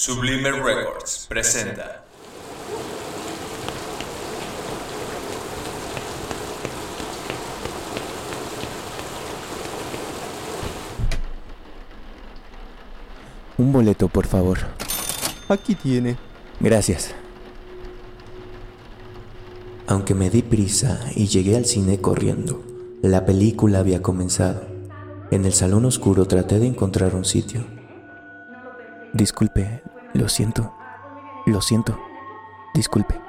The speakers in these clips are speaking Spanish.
Sublimer Records presenta. Un boleto, por favor. Aquí tiene. Gracias. Aunque me di prisa y llegué al cine corriendo, la película había comenzado. En el salón oscuro traté de encontrar un sitio. Disculpe, lo siento. Lo siento. Disculpe.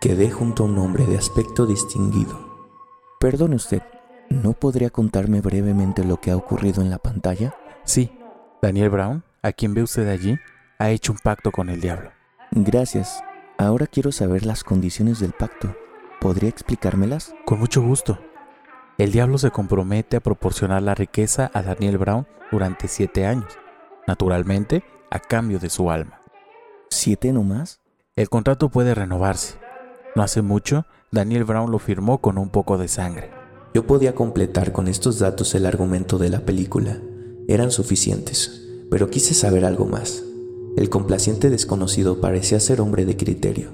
Quedé junto a un hombre de aspecto distinguido. Perdone usted, ¿no podría contarme brevemente lo que ha ocurrido en la pantalla? Sí, Daniel Brown, a quien ve usted allí, ha hecho un pacto con el diablo. Gracias. Ahora quiero saber las condiciones del pacto. ¿Podría explicármelas? Con mucho gusto. El diablo se compromete a proporcionar la riqueza a Daniel Brown durante siete años, naturalmente a cambio de su alma. ¿Siete nomás? El contrato puede renovarse. No hace mucho, Daniel Brown lo firmó con un poco de sangre. Yo podía completar con estos datos el argumento de la película. Eran suficientes, pero quise saber algo más. El complaciente desconocido parecía ser hombre de criterio.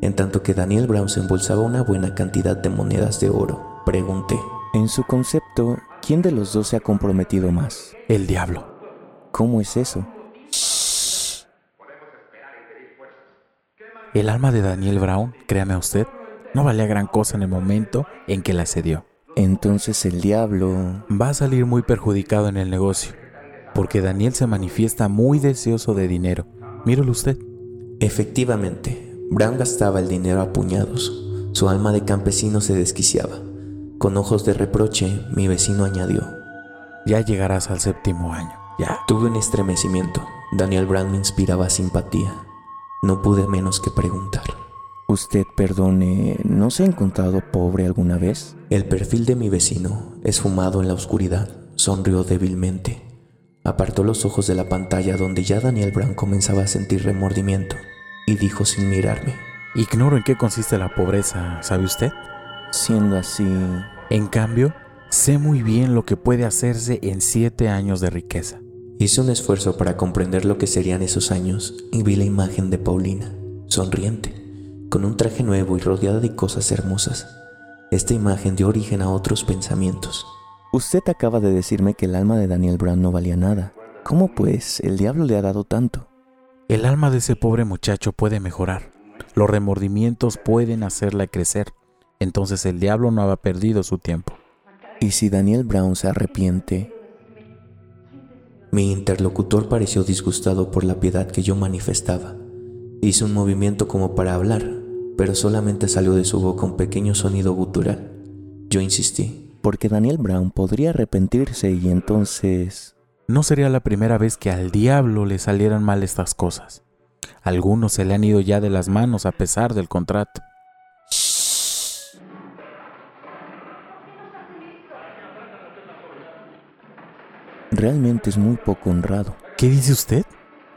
En tanto que Daniel Brown se embolsaba una buena cantidad de monedas de oro, pregunté. En su concepto, ¿quién de los dos se ha comprometido más? El diablo. ¿Cómo es eso? El alma de Daniel Brown, créame usted, no valía gran cosa en el momento en que la cedió. Entonces el diablo... Va a salir muy perjudicado en el negocio, porque Daniel se manifiesta muy deseoso de dinero. Mírelo usted. Efectivamente, Brown gastaba el dinero a puñados. Su alma de campesino se desquiciaba. Con ojos de reproche, mi vecino añadió. Ya llegarás al séptimo año. Ya. Tuve un estremecimiento. Daniel Brown me inspiraba simpatía. No pude menos que preguntar. Usted, perdone, ¿no se ha encontrado pobre alguna vez? El perfil de mi vecino, esfumado en la oscuridad, sonrió débilmente. Apartó los ojos de la pantalla donde ya Daniel Brown comenzaba a sentir remordimiento y dijo sin mirarme. Ignoro en qué consiste la pobreza, ¿sabe usted? Siendo así... En cambio, sé muy bien lo que puede hacerse en siete años de riqueza. Hice un esfuerzo para comprender lo que serían esos años y vi la imagen de Paulina, sonriente, con un traje nuevo y rodeada de cosas hermosas. Esta imagen dio origen a otros pensamientos. Usted acaba de decirme que el alma de Daniel Brown no valía nada. ¿Cómo pues el diablo le ha dado tanto? El alma de ese pobre muchacho puede mejorar. Los remordimientos pueden hacerla crecer. Entonces el diablo no ha perdido su tiempo. ¿Y si Daniel Brown se arrepiente? Mi interlocutor pareció disgustado por la piedad que yo manifestaba. Hizo un movimiento como para hablar, pero solamente salió de su boca un pequeño sonido gutural. Yo insistí. Porque Daniel Brown podría arrepentirse y entonces... No sería la primera vez que al diablo le salieran mal estas cosas. Algunos se le han ido ya de las manos a pesar del contrato. Realmente es muy poco honrado. ¿Qué dice usted?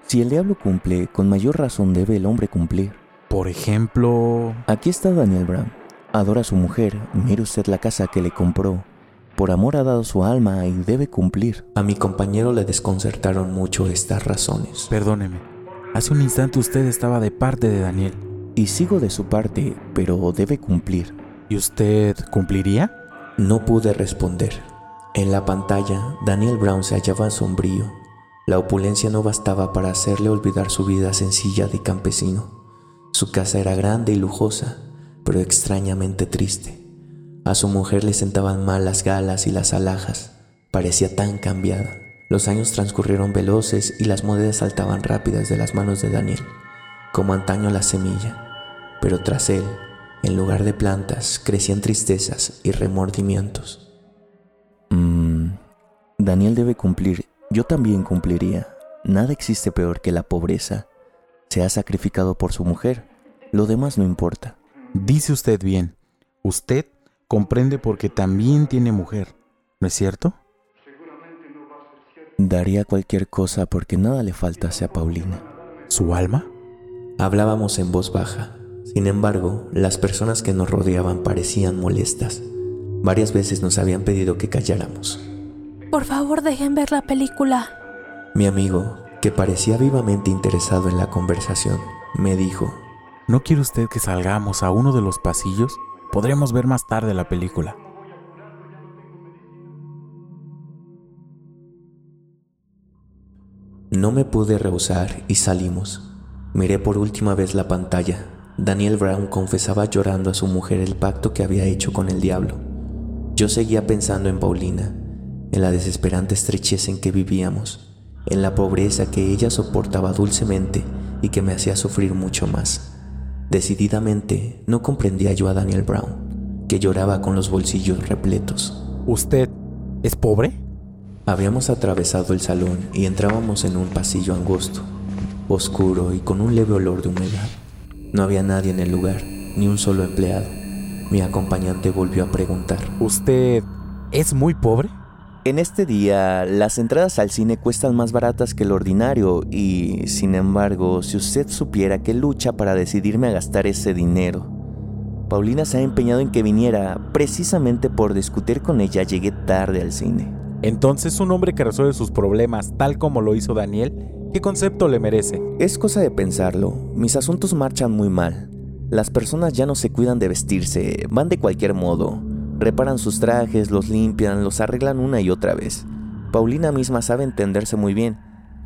Si el diablo cumple, con mayor razón debe el hombre cumplir. Por ejemplo... Aquí está Daniel Brown. Adora a su mujer. Mire usted la casa que le compró. Por amor ha dado su alma y debe cumplir. A mi compañero le desconcertaron mucho estas razones. Perdóneme. Hace un instante usted estaba de parte de Daniel. Y sigo de su parte, pero debe cumplir. ¿Y usted cumpliría? No pude responder. En la pantalla, Daniel Brown se hallaba sombrío. La opulencia no bastaba para hacerle olvidar su vida sencilla de campesino. Su casa era grande y lujosa, pero extrañamente triste. A su mujer le sentaban mal las galas y las alhajas. Parecía tan cambiada. Los años transcurrieron veloces y las monedas saltaban rápidas de las manos de Daniel, como antaño la semilla. Pero tras él, en lugar de plantas, crecían tristezas y remordimientos. Daniel debe cumplir. Yo también cumpliría. Nada existe peor que la pobreza. Se ha sacrificado por su mujer. Lo demás no importa. Dice usted bien. Usted comprende porque también tiene mujer. ¿No es cierto? Daría cualquier cosa porque nada le faltase a Paulina. ¿Su alma? Hablábamos en voz baja. Sin embargo, las personas que nos rodeaban parecían molestas. Varias veces nos habían pedido que calláramos. Por favor, dejen ver la película. Mi amigo, que parecía vivamente interesado en la conversación, me dijo, ¿No quiere usted que salgamos a uno de los pasillos? Podremos ver más tarde la película. No me pude rehusar y salimos. Miré por última vez la pantalla. Daniel Brown confesaba llorando a su mujer el pacto que había hecho con el diablo. Yo seguía pensando en Paulina, en la desesperante estrechez en que vivíamos, en la pobreza que ella soportaba dulcemente y que me hacía sufrir mucho más. Decididamente no comprendía yo a Daniel Brown, que lloraba con los bolsillos repletos. ¿Usted es pobre? Habíamos atravesado el salón y entrábamos en un pasillo angosto, oscuro y con un leve olor de humedad. No había nadie en el lugar, ni un solo empleado. Mi acompañante volvió a preguntar. ¿Usted es muy pobre? En este día, las entradas al cine cuestan más baratas que el ordinario y, sin embargo, si usted supiera que lucha para decidirme a gastar ese dinero. Paulina se ha empeñado en que viniera, precisamente por discutir con ella llegué tarde al cine. Entonces, un hombre que resuelve sus problemas tal como lo hizo Daniel, ¿qué concepto le merece? Es cosa de pensarlo, mis asuntos marchan muy mal. Las personas ya no se cuidan de vestirse, van de cualquier modo. Reparan sus trajes, los limpian, los arreglan una y otra vez. Paulina misma sabe entenderse muy bien.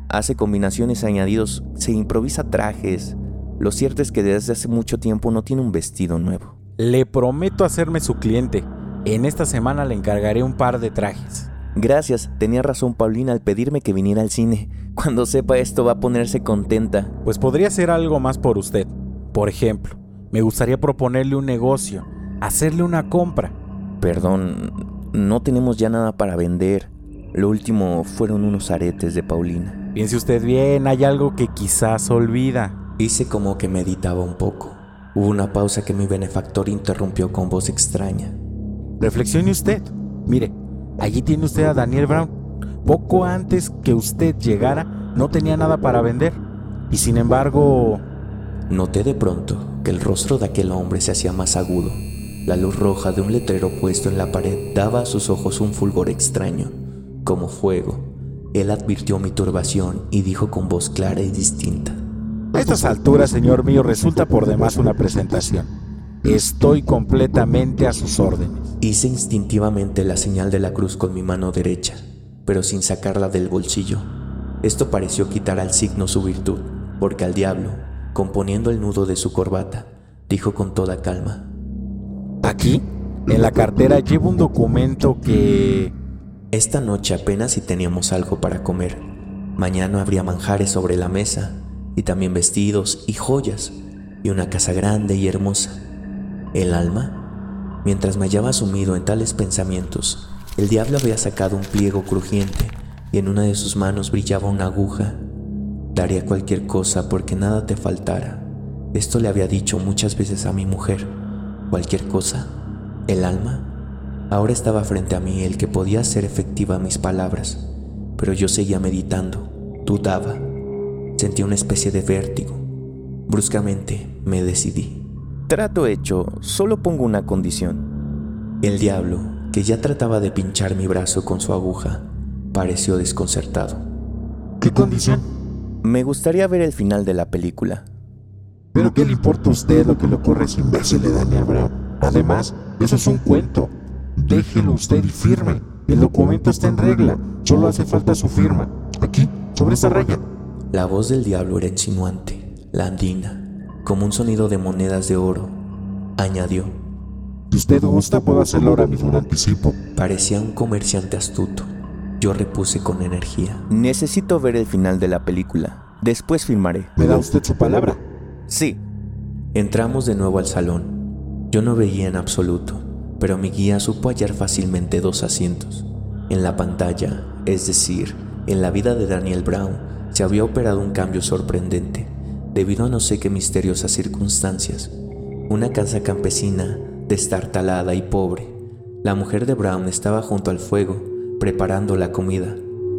Hace combinaciones añadidos, se improvisa trajes. Lo cierto es que desde hace mucho tiempo no tiene un vestido nuevo. Le prometo hacerme su cliente. En esta semana le encargaré un par de trajes. Gracias, tenía razón Paulina al pedirme que viniera al cine. Cuando sepa esto va a ponerse contenta. Pues podría hacer algo más por usted. Por ejemplo, me gustaría proponerle un negocio, hacerle una compra. Perdón, no tenemos ya nada para vender. Lo último fueron unos aretes de Paulina. Piense usted bien, hay algo que quizás olvida. Hice como que meditaba un poco. Hubo una pausa que mi benefactor interrumpió con voz extraña. Reflexione usted. Mire, allí tiene usted a Daniel Brown. Poco antes que usted llegara, no tenía nada para vender. Y sin embargo... Noté de pronto que el rostro de aquel hombre se hacía más agudo. La luz roja de un letrero puesto en la pared daba a sus ojos un fulgor extraño, como fuego. Él advirtió mi turbación y dijo con voz clara y distinta. A estas alturas, señor mío, resulta por demás una presentación. Estoy completamente a sus órdenes. Hice instintivamente la señal de la cruz con mi mano derecha, pero sin sacarla del bolsillo. Esto pareció quitar al signo su virtud, porque al diablo, componiendo el nudo de su corbata, dijo con toda calma. Aquí, en la cartera, llevo un documento que... Esta noche apenas si teníamos algo para comer. Mañana habría manjares sobre la mesa, y también vestidos y joyas, y una casa grande y hermosa. El alma, mientras me hallaba sumido en tales pensamientos, el diablo había sacado un pliego crujiente y en una de sus manos brillaba una aguja. Daría cualquier cosa porque nada te faltara. Esto le había dicho muchas veces a mi mujer. Cualquier cosa. El alma. Ahora estaba frente a mí el que podía hacer efectiva mis palabras, pero yo seguía meditando, dudaba, sentía una especie de vértigo. Bruscamente me decidí. Trato hecho, solo pongo una condición. El diablo, que ya trataba de pinchar mi brazo con su aguja, pareció desconcertado. ¿Qué condición? Me gustaría ver el final de la película. ¿Pero qué le importa a usted lo que le ocurre a ese imbécil de Daniel Brown? Además, eso es un cuento. Déjelo usted y firme. El documento está en regla. Solo hace falta su firma. Aquí, sobre esa raya. La voz del diablo era insinuante, landina, como un sonido de monedas de oro. Añadió. Si usted gusta, puedo hacerlo ahora mismo en anticipo. Parecía un comerciante astuto. Yo repuse con energía. Necesito ver el final de la película. Después filmaré. ¿Me da usted su palabra? Sí. Entramos de nuevo al salón. Yo no veía en absoluto, pero mi guía supo hallar fácilmente dos asientos. En la pantalla, es decir, en la vida de Daniel Brown, se había operado un cambio sorprendente, debido a no sé qué misteriosas circunstancias. Una casa campesina, destartalada y pobre. La mujer de Brown estaba junto al fuego, preparando la comida.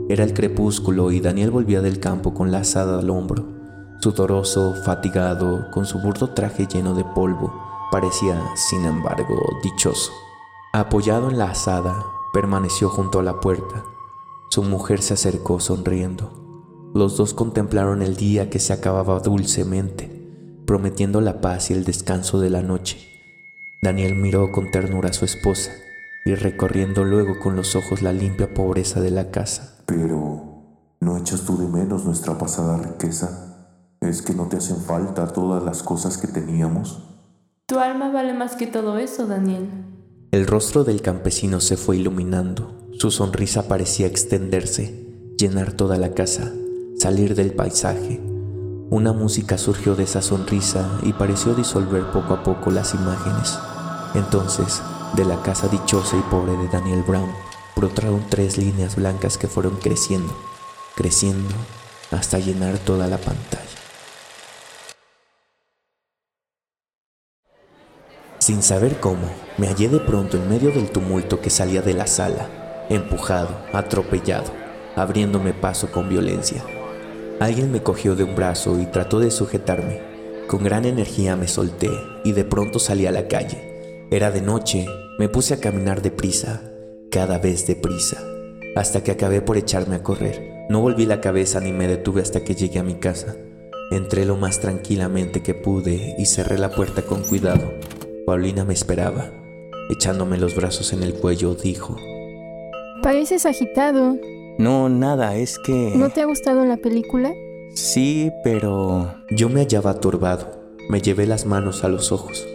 Era el crepúsculo y Daniel volvía del campo con la asada al hombro. Sudoroso, fatigado, con su burdo traje lleno de polvo, parecía, sin embargo, dichoso. Apoyado en la asada, permaneció junto a la puerta. Su mujer se acercó sonriendo. Los dos contemplaron el día que se acababa dulcemente, prometiendo la paz y el descanso de la noche. Daniel miró con ternura a su esposa y recorriendo luego con los ojos la limpia pobreza de la casa. Pero, ¿no echas tú de menos nuestra pasada riqueza? ¿Es que no te hacen falta todas las cosas que teníamos? Tu alma vale más que todo eso, Daniel. El rostro del campesino se fue iluminando. Su sonrisa parecía extenderse, llenar toda la casa, salir del paisaje. Una música surgió de esa sonrisa y pareció disolver poco a poco las imágenes. Entonces, de la casa dichosa y pobre de Daniel Brown, brotaron tres líneas blancas que fueron creciendo, creciendo hasta llenar toda la pantalla. Sin saber cómo, me hallé de pronto en medio del tumulto que salía de la sala, empujado, atropellado, abriéndome paso con violencia. Alguien me cogió de un brazo y trató de sujetarme. Con gran energía me solté y de pronto salí a la calle. Era de noche, me puse a caminar deprisa, cada vez deprisa, hasta que acabé por echarme a correr. No volví la cabeza ni me detuve hasta que llegué a mi casa. Entré lo más tranquilamente que pude y cerré la puerta con cuidado. Paulina me esperaba. Echándome los brazos en el cuello, dijo. Pareces agitado. No, nada, es que... ¿No te ha gustado la película? Sí, pero... Yo me hallaba turbado. Me llevé las manos a los ojos.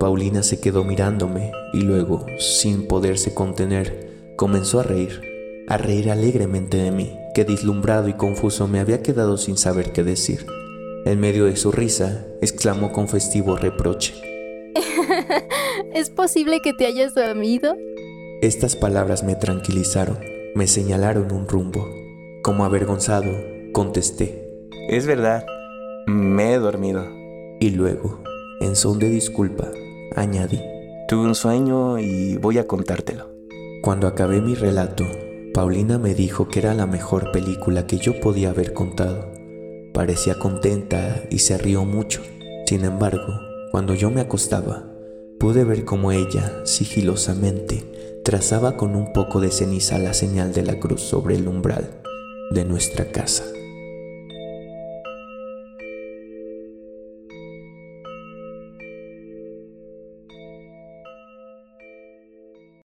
Paulina se quedó mirándome y luego, sin poderse contener, comenzó a reír, a reír alegremente de mí, que deslumbrado y confuso me había quedado sin saber qué decir. En medio de su risa, exclamó con festivo reproche. ¿Es posible que te hayas dormido? Estas palabras me tranquilizaron, me señalaron un rumbo. Como avergonzado, contesté. Es verdad, me he dormido. Y luego, en son de disculpa, añadí. Tuve un sueño y voy a contártelo. Cuando acabé mi relato, Paulina me dijo que era la mejor película que yo podía haber contado. Parecía contenta y se rió mucho. Sin embargo, cuando yo me acostaba, pude ver cómo ella, sigilosamente, trazaba con un poco de ceniza la señal de la cruz sobre el umbral de nuestra casa.